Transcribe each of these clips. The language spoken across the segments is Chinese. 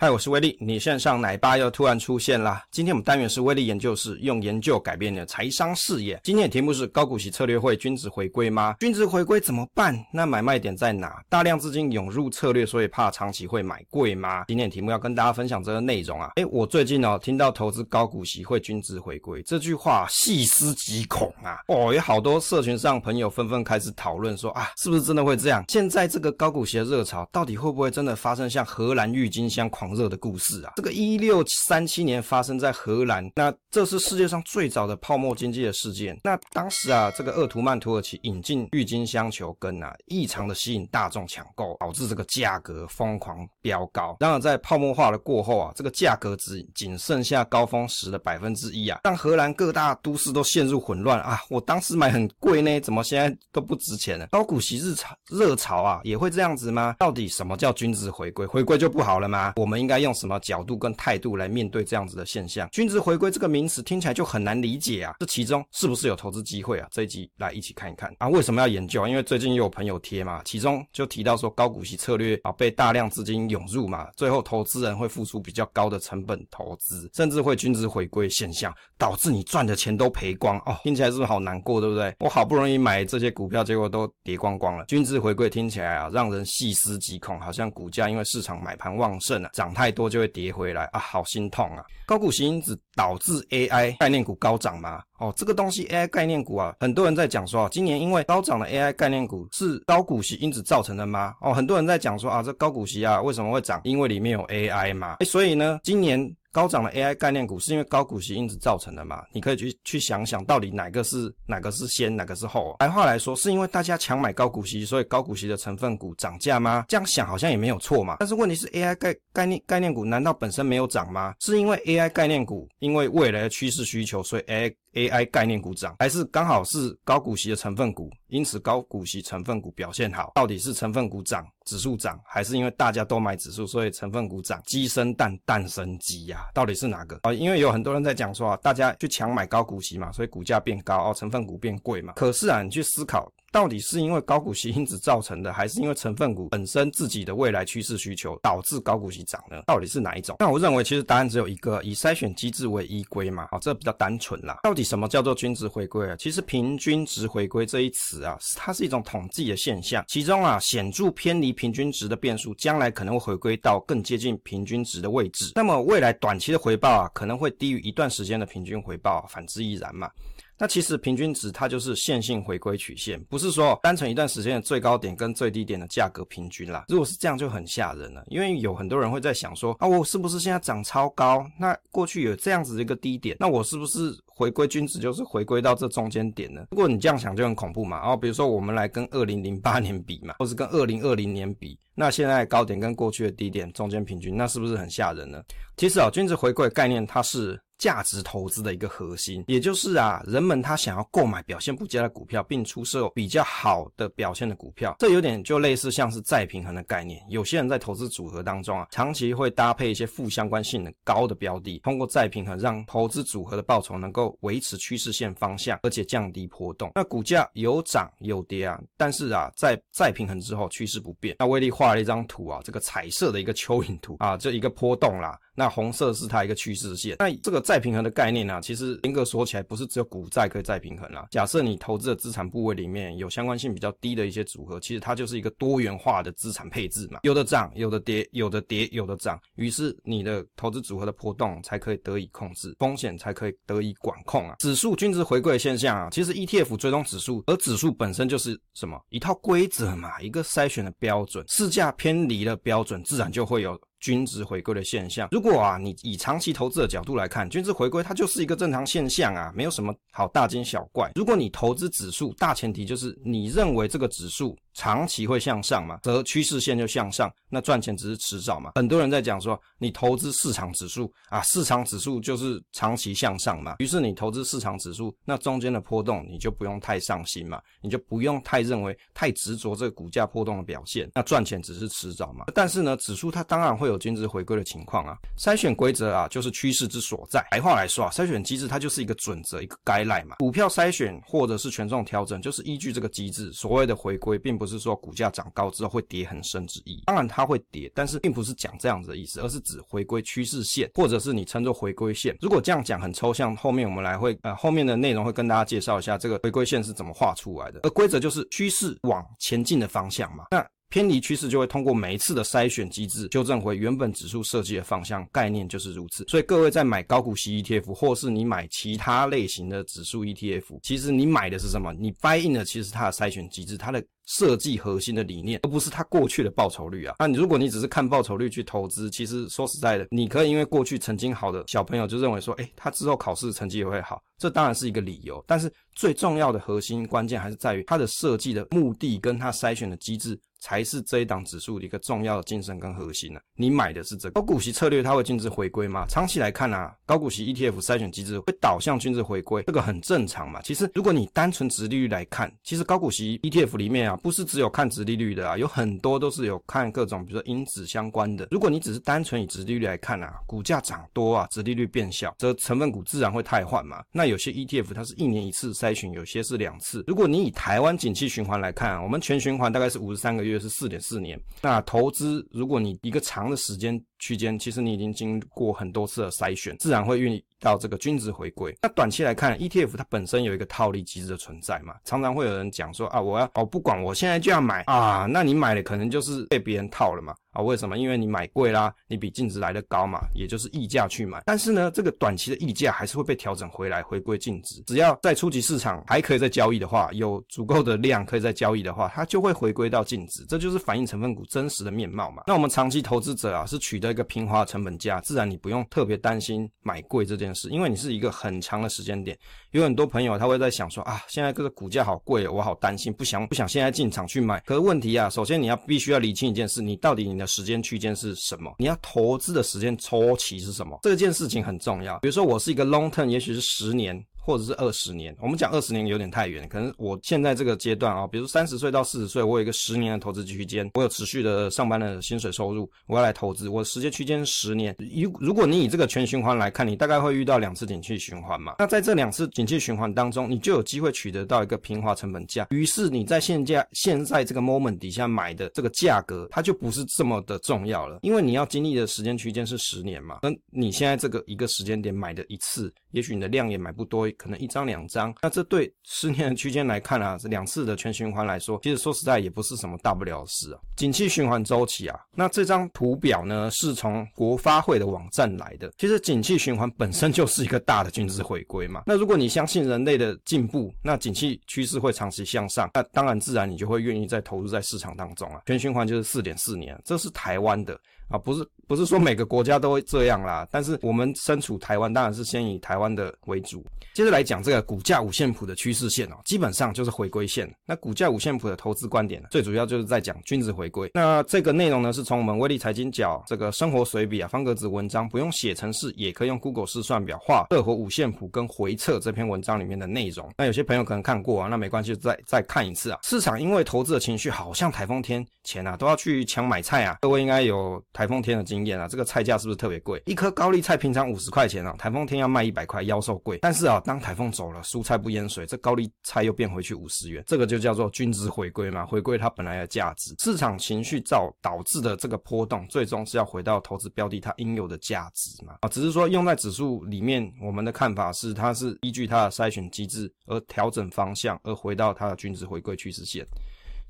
嗨，我是威力。你线上奶爸又突然出现啦。今天我们单元是威力研究室，用研究改变你的财商视野。今天的题目是高股息策略会均值回归吗？均值回归怎么办？那买卖点在哪？大量资金涌入策略，所以怕长期会买贵吗？今天的题目要跟大家分享这个内容啊。诶，我最近哦听到投资高股息会均值回归这句话，细思极恐啊。哦，有好多社群上朋友纷纷开始讨论说啊，是不是真的会这样？现在这个高股息的热潮，到底会不会真的发生像荷兰郁金香狂狂热的故事啊，这个一六三七年发生在荷兰，那这是世界上最早的泡沫经济的事件。那当时啊，这个鄂图曼土耳其引进郁金香球根啊，异常的吸引大众抢购，导致这个价格疯狂飙高。然而在泡沫化的过后啊，这个价格只仅剩下高峰时的百分之一啊，让荷兰各大都市都陷入混乱啊。我当时买很贵呢，怎么现在都不值钱了？高股息日潮热潮啊，也会这样子吗？到底什么叫均值回归？回归就不好了吗？我们应该用什么角度跟态度来面对这样子的现象？均值回归这个名词听起来就很难理解啊，这其中是不是有投资机会啊？这一集来一起看一看啊。为什么要研究？因为最近又有朋友贴嘛，其中就提到说高股息策略啊被大量资金涌入嘛，最后投资人会付出比较高的成本投资，甚至会均值回归现象，导致你赚的钱都赔光哦。听起来是不是好难过，对不对？我好不容易买这些股票，结果都跌光光了。均值回归听起来啊，让人细思极恐，好像股价因为市场买盘旺盛啊，涨太多就会跌。回来啊，好心痛啊！高股息因子导致 AI 概念股高涨吗？哦，这个东西 AI 概念股啊，很多人在讲说啊，今年因为高涨的 AI 概念股是高股息因子造成的吗？哦，很多人在讲说啊，这高股息啊为什么会涨？因为里面有 AI 嘛。所以呢，今年。高涨的 AI 概念股是因为高股息因子造成的嘛？你可以去去想想，到底哪个是哪个是先，哪个是后啊？白话来说，是因为大家抢买高股息，所以高股息的成分股涨价吗？这样想好像也没有错嘛。但是问题是，AI 概概念概念股难道本身没有涨吗？是因为 AI 概念股因为未来的趋势需求，所以 AI AI 概念股涨，还是刚好是高股息的成分股，因此高股息成分股表现好？到底是成分股涨，指数涨，还是因为大家都买指数，所以成分股涨？鸡生蛋，蛋生鸡呀，到底是哪个？啊，因为有很多人在讲说啊，大家去抢买高股息嘛，所以股价变高哦，成分股变贵嘛。可是啊，你去思考。到底是因为高股息因子造成的，还是因为成分股本身自己的未来趋势需求导致高股息涨呢？到底是哪一种？那我认为其实答案只有一个，以筛选机制为依归嘛。好，这比较单纯啦。到底什么叫做均值回归啊？其实平均值回归这一词啊，它是一种统计的现象，其中啊显著偏离平均值的变数，将来可能会回归到更接近平均值的位置。那么未来短期的回报啊，可能会低于一段时间的平均回报，反之亦然嘛。那其实平均值它就是线性回归曲线，不是说单纯一段时间的最高点跟最低点的价格平均啦。如果是这样就很吓人了，因为有很多人会在想说啊，我是不是现在涨超高？那过去有这样子的一个低点，那我是不是回归均值就是回归到这中间点呢？如果你这样想就很恐怖嘛。然后比如说我们来跟二零零八年比嘛，或是跟二零二零年比，那现在高点跟过去的低点中间平均，那是不是很吓人呢？其实啊，均值回归的概念它是。价值投资的一个核心，也就是啊，人们他想要购买表现不佳的股票，并出售比较好的表现的股票，这有点就类似像是再平衡的概念。有些人在投资组合当中啊，长期会搭配一些负相关性的高的标的，通过再平衡让投资组合的报酬能够维持趋势线方向，而且降低波动。那股价有涨有跌啊，但是啊，在再平衡之后趋势不变。那威力画了一张图啊，这个彩色的一个蚯蚓图啊，这一个波动啦。那红色是它一个趋势线。那这个再平衡的概念呢、其实严格说起来，不是只有股债可以再平衡啦。假设你投资的资产部位里面有相关性比较低的一些组合，其实它就是一个多元化的资产配置嘛。有的涨，有的跌，有的跌，有的涨。于是你的投资组合的波动才可以得以控制，风险才可以得以管控啊。指数均值回归的现象啊，其实 ETF 追踪指数，而指数本身就是什么？一套规则嘛，一个筛选的标准。市价偏离了标准，自然就会有。均值回归的现象，如果啊，你以长期投资的角度来看，均值回归它就是一个正常现象啊，没有什么好大惊小怪。如果你投资指数，大前提就是你认为这个指数长期会向上嘛，则趋势线就向上，那赚钱只是迟早嘛。很多人在讲说，你投资市场指数啊，市场指数就是长期向上嘛，于是你投资市场指数，那中间的波动你就不用太上心嘛，你就不用太认为太执着这个股价波动的表现，那赚钱只是迟早嘛。但是呢，指数它当然会。有均值回归的情况啊，筛选规则啊，就是趋势之所在。白话来说啊，筛选机制它就是一个准则，一个 guideline 嘛。股票筛选或者是权重调整，就是依据这个机制。所谓的回归，并不是说股价涨高之后会跌很深之意。当然它会跌，但是并不是讲这样子的意思，而是指回归趋势线，或者是你称作回归线。如果这样讲很抽象，后面我们来会呃后面的内容会跟大家介绍一下这个回归线是怎么画出来的。而规则就是趋势往前进的方向嘛。那偏离趋势就会通过每一次的筛选机制纠正回原本指数设计的方向，概念就是如此。所以各位在买高股息 ETF，或是你买其他类型的指数 ETF，其实你买的是什么？你 buy in 的其实它的筛选机制，它的。设计核心的理念，而不是它过去的报酬率啊。那你如果你只是看报酬率去投资，其实说实在的，你可以因为过去曾经好的小朋友就认为说，诶，他之后考试成绩也会好，这当然是一个理由。但是最重要的核心关键还是在于它的设计的目的跟它筛选的机制，才是这一档指数的一个重要的精神跟核心呢、你买的是这个高股息策略，它会均值回归吗？长期来看啊，高股息 ETF 筛选机制会导向均值回归，这个很正常嘛。其实如果你单纯殖利率来看，其实高股息 ETF 里面啊。不是只有看值利率的啊，有很多都是有看各种，比如说因子相关的。如果你只是单纯以值利率来看啊，股价涨多啊，值利率变小，则成分股自然会汰换嘛。那有些 ETF 它是一年一次筛选，有些是两次。如果你以台湾景气循环来看啊，我们全循环大概是五十三个月，是四点四年。那投资，如果你一个长的时间区间，其实你已经经过很多次的筛选，自然会运。到这个均值回归，那短期来看，ETF 它本身有一个套利机制的存在嘛，常常会有人讲说啊，我要哦不管，我现在就要买啊，那你买了可能就是被别人套了嘛。啊，为什么？因为你买贵啦，你比净值来得高嘛，也就是溢价去买。但是呢，这个短期的溢价还是会被调整回来，回归净值。只要在初级市场还可以再交易的话，有足够的量可以再交易的话，它就会回归到净值。这就是反映成分股真实的面貌嘛。那我们长期投资者啊，是取得一个平滑的成本价，自然你不用特别担心买贵这件事，因为你是一个很长的时间点。有很多朋友他会在想说啊，现在这个股价好贵，我好担心，不想不想现在进场去买。可是问题啊，首先你要必须要理清一件事，你到底你的时间区间是什么？你要投资的时间周期是什么？这件事情很重要。比如说，我是一个 long term，也许是十年。或者是二十年，我们讲二十年有点太远，可能我现在这个阶段啊，比如三十岁到四十岁，我有一个十年的投资区间，我有持续的上班的薪水收入，我要来投资，我时间区间十年。如如果你以这个全循环来看，你大概会遇到两次景气循环嘛？那在这两次景气循环当中，你就有机会取得到一个平滑成本价。于是你在现价现在这个 moment 底下买的这个价格，它就不是这么的重要了，因为你要经历的时间区间是十年嘛。那你现在这个一个时间点买的一次，也许你的量也买不多。可能一张两张，那这对十年的区间来看啊，这两次的全循环来说，其实说实在也不是什么大不了的事啊。景气循环周期啊，那这张图表呢是从国发会的网站来的。其实景气循环本身就是一个大的均值回归嘛。那如果你相信人类的进步，那景气趋势会长期向上，那当然自然你就会愿意再投入在市场当中啊。全循环就是四点四年，这是台湾的。啊，不是不是说每个国家都会这样啦，但是我们身处台湾，当然是先以台湾的为主。接着来讲这个股价五线谱的趋势线哦，基本上就是回归线。那股价五线谱的投资观点呢，最主要就是在讲均值回归。那这个内容呢，是从我们威力财经角这个生活随笔啊方格子文章，不用写程式，也可以用 Google 试算表画热火五线谱跟回测这篇文章里面的内容。那有些朋友可能看过啊，那没关系，再再看一次啊。市场因为投资的情绪好像台风天前啊，都要去抢买菜啊，各位应该有。台风天的经验啊，这个菜价是不是特别贵？一颗高丽菜平常五十块钱啊，台风天要卖一百块，妖兽贵。但是啊，当台风走了，蔬菜不淹水，这高丽菜又变回去五十元，这个就叫做均值回归嘛，回归它本来的价值。市场情绪造导致的这个波动，最终是要回到投资标的它应有的价值嘛。啊，只是说用在指数里面，我们的看法是，它是依据它的筛选机制而调整方向，而回到它的均值回归趋势线。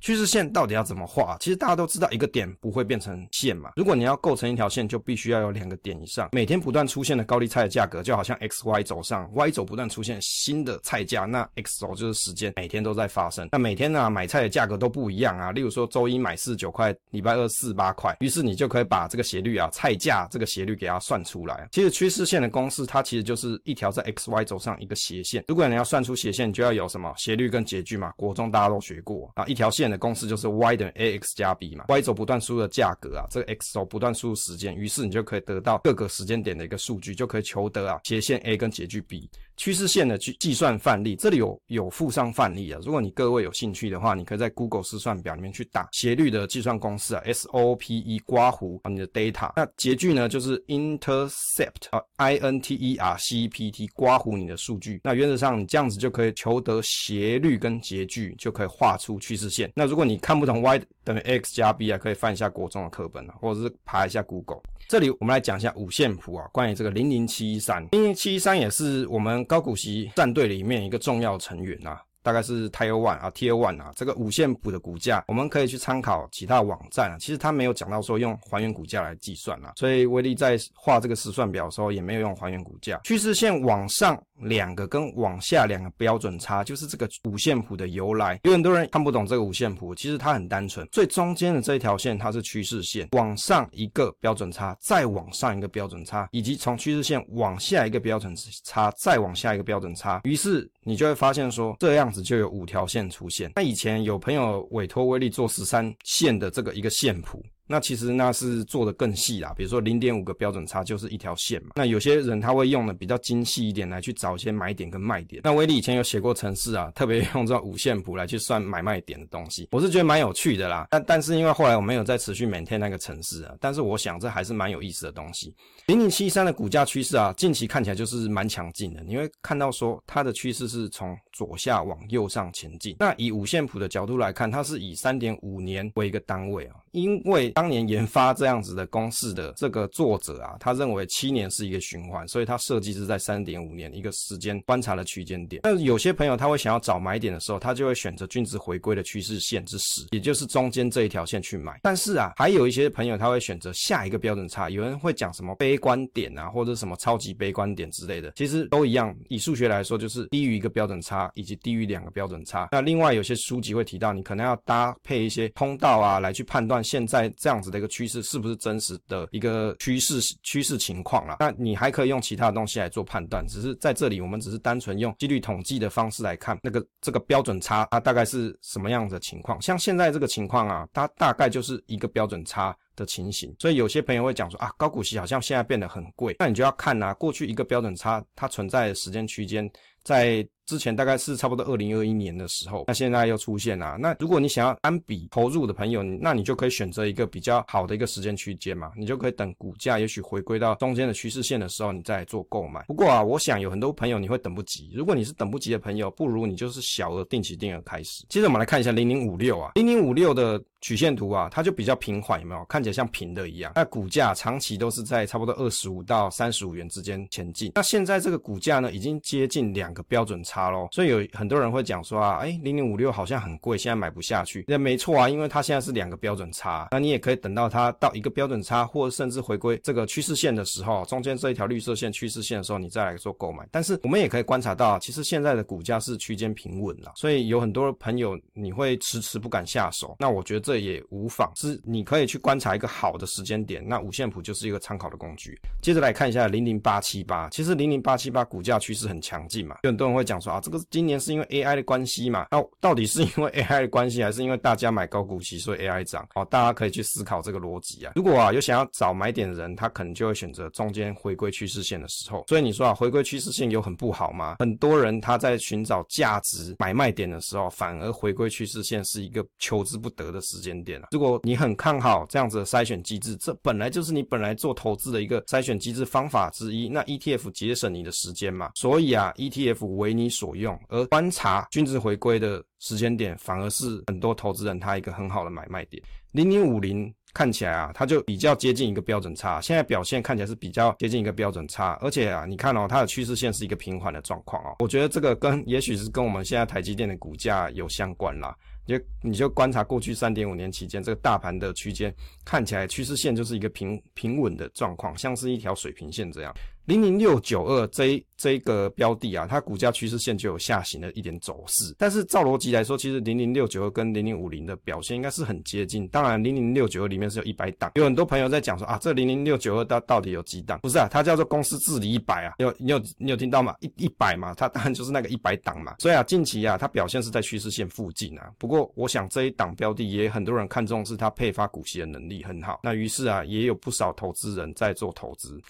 趋势线到底要怎么画？其实大家都知道，一个点不会变成线嘛。如果你要构成一条线，就必须要有两个点以上。每天不断出现的高丽菜的价格，就好像 X Y 轴上，Y 轴不断出现新的菜价，那 X 轴就是时间，每天都在发生。那每天呢、买菜的价格都不一样啊。例如说，周一买四九块，礼拜二四八块，于是你就可以把这个斜率啊，菜价这个斜率给它算出来。其实趋势线的公式，它其实就是一条在 X Y 轴上一个斜线。如果你要算出斜线，就要有什么斜率跟截距嘛。国中大家都学过啊，一条线。的公式就是 y 等于 ax 加 b 嘛，y 轴不断输入的价格啊，这个 x 轴不断输入时间，于是你就可以得到各个时间点的一个数据，就可以求得啊斜线 a 跟截距 b。趋势线的计计算范例，这里有有附上范例啊。如果你各位有兴趣的话，你可以在 Google 试算表里面去打斜率的计算公式啊，SOPE 刮弧啊，你的 data。那截距呢，就是 intercept 啊，I N T E R C E P T 刮弧你的数据。那原则上你这样子就可以求得斜率跟截距，就可以画出趋势线。那如果你看不懂 Y 等于 X 加 B 啊，可以翻一下国中的课本啊，或者是爬一下 Google。这里我们来讲一下五线谱啊，关于这个零零七一三，零零七一三也是我们高股息战队里面一个重要成员啊。大概是 Tier One 啊，Tier One 啊，这个五线谱的股价，我们可以去参考其他网站啊。其实它没有讲到说用还原股价来计算啊，所以威力在画这个试算表的时候也没有用还原股价。趋势线往上两个跟往下两个标准差，就是这个五线谱的由来。有很多人看不懂这个五线谱，其实它很单纯，最中间的这一条线它是趋势线，往上一个标准差，再往上一个标准差，以及从趋势线往下一个标准差，再往下一个标准差，于是你就会发现说这样这样子。就有五条线出现。那以前有朋友委托威力做十三线的这个一个线谱。那其实那是做的更细啦，比如说零点五个标准差就是一条线嘛。那有些人他会用的比较精细一点来去找一些买点跟卖点。那威力以前有写过程式啊，特别用这五线谱来去算买卖点的东西，我是觉得蛮有趣的啦。但但是因为后来我没有再持续 maintain 那个程式啊，但是我想这还是蛮有意思的东西。零零七三的股价趋势啊，近期看起来就是蛮强劲的。你会看到说它的趋势是从左下往右上前进。那以五线谱的角度来看，它是以三点五年为一个单位啊，因为当年研发这样子的公式的这个作者啊，他认为七年是一个循环，所以他设计是在三点五年一个时间观察的区间点。那有些朋友他会想要找买点的时候，他就会选择均值回归的趋势线之十，也就是中间这一条线去买。但是啊，还有一些朋友他会选择下一个标准差，有人会讲什么悲观点啊，或者什么超级悲观点之类的，其实都一样。以数学来说，就是低于一个标准差以及低于两个标准差。那另外有些书籍会提到，你可能要搭配一些通道啊，来去判断现在这样子的一个趋势是不是真实的一个趋势趋势情况啦。那你还可以用其他的东西来做判断，只是在这里我们只是单纯用几率统计的方式来看那个这个标准差它大概是什么样的情况。像现在这个情况啊，它大概就是一个标准差的情形。所以有些朋友会讲说啊，高股息好像现在变得很贵，那你就要看啊，过去一个标准差它存在的时间区间在。之前大概是差不多二零二一年的时候，那现在又出现了。那如果你想要单笔投入的朋友，那你就可以选择一个比较好的一个时间区间嘛，你就可以等股价也许回归到中间的趋势线的时候，你再做购买。不过啊，我想有很多朋友你会等不及。如果你是等不及的朋友，不如你就是小额定期定额开始。接着我们来看一下零零五六啊，零零五六的曲线图啊，它就比较平缓，有没有？看起来像平的一样。那股价长期都是在差不多二十五到三十五元之间前进。那现在这个股价呢，已经接近两个标准差喽，所以有。很多人会讲说啊，哎，零零五六好像很贵，现在买不下去。那没错啊，因为它现在是两个标准差，那你也可以等到它到一个标准差，或甚至回归这个趋势线的时候，中间这一条绿色线趋势线的时候，你再来做购买。但是我们也可以观察到，其实现在的股价是区间平稳了，所以有很多朋友你会迟迟不敢下手。那我觉得这也无妨，是你可以去观察一个好的时间点。那五线谱就是一个参考的工具。接着来看一下零零八七八，其实零零八七八股价趋势很强劲嘛，很多人会讲说啊，这个今年是。因为 AI 的关系嘛？那到底是因为 AI 的关系，还是因为大家买高股息所以 AI 涨？哦，大家可以去思考这个逻辑啊。如果啊有想要找买点的人，他可能就会选择中间回归趋势线的时候。所以你说啊，回归趋势线有很不好吗？很多人他在寻找价值买卖点的时候，反而回归趋势线是一个求之不得的时间点啊。如果你很看好这样子的筛选机制，这本来就是你本来做投资的一个筛选机制方法之一。那 ETF 节省你的时间嘛，所以啊 ETF 为你所用，而观察均值回归的时间点，反而是很多投资人他一个很好的买卖点。零零五零看起来啊，它就比较接近一个标准差，现在表现看起来是比较接近一个标准差，而且啊，你看哦，它的趋势线是一个平缓的状况哦。我觉得这个跟也许是跟我们现在台积电的股价有相关啦。就你就观察过去三点五年期间这个大盘的区间，看起来趋势线就是一个平平稳的状况，像是一条水平线这样。零零六九二这这个标的啊，它股价趋势线就有下行的一点走势。但是照逻辑来说，其实零零六九二跟零零五零的表现应该是很接近。当然，零零六九二里面是有一百档，有很多朋友在讲说啊，这零零六九二到到底有几档？不是啊，它叫做公司治理一百啊，有你有你有听到吗？一一百嘛，它当然就是那个一百档嘛。所以啊，近期啊，它表现是在趋势线附近啊。不过我想这一档标的也很多人看中是它配发股息的能力很好。那于是啊，也有不少投资人在做投资。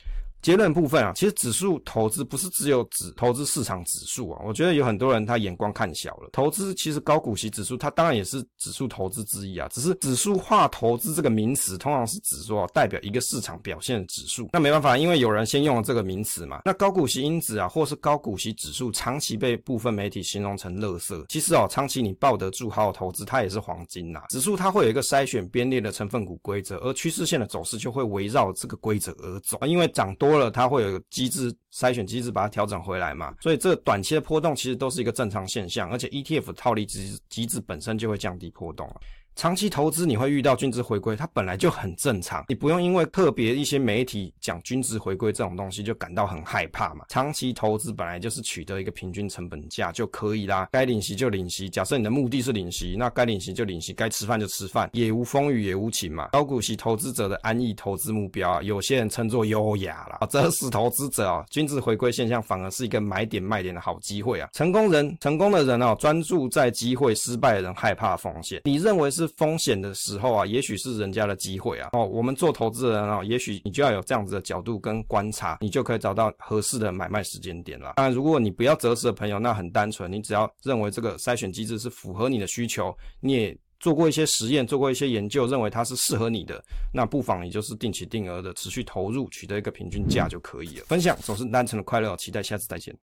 结论部分啊，其实指数投资不是只有指投资市场指数啊，我觉得有很多人他眼光看小了。投资其实高股息指数它当然也是指数投资之一啊，只是指数化投资这个名词通常是指说代表一个市场表现的指数。那没办法，因为有人先用了这个名词嘛。那高股息因子啊，或是高股息指数，长期被部分媒体形容成垃圾。其实哦，长期你抱得住，好好投资，它也是黄金呐。指数它会有一个筛选编列的成分股规则，而趋势线的走势就会围绕这个规则而走。因为涨多多了，它会有机制筛选机制把它调整回来嘛，所以这短期的波动其实都是一个正常现象，而且 ETF 套利机机制本身就会降低波动了。长期投资你会遇到均值回归，它本来就很正常，你不用因为特别一些媒体讲均值回归这种东西就感到很害怕嘛。长期投资本来就是取得一个平均成本价就可以啦，该领息就领息。假设你的目的是领息，那该领息就领息，该吃饭就吃饭，也无风雨也无晴嘛。高股息投资者的安逸投资目标啊，有些人称作优雅啦。择时投资者啊，均值回归现象反而是一个买点卖点的好机会啊。成功人成功的人哦，专注在机会；失败的人害怕风险。你认为是？风险的时候啊，也许是人家的机会啊。哦，我们做投资人啊，也许你就要有这样子的角度跟观察，你就可以找到合适的买卖时间点了。当然，如果你不要择时的朋友，那很单纯，你只要认为这个筛选机制是符合你的需求，你也做过一些实验，做过一些研究，认为它是适合你的，那不妨你就是定期定额的持续投入，取得一个平均价就可以了。分享总是单纯的快乐，期待下次再见。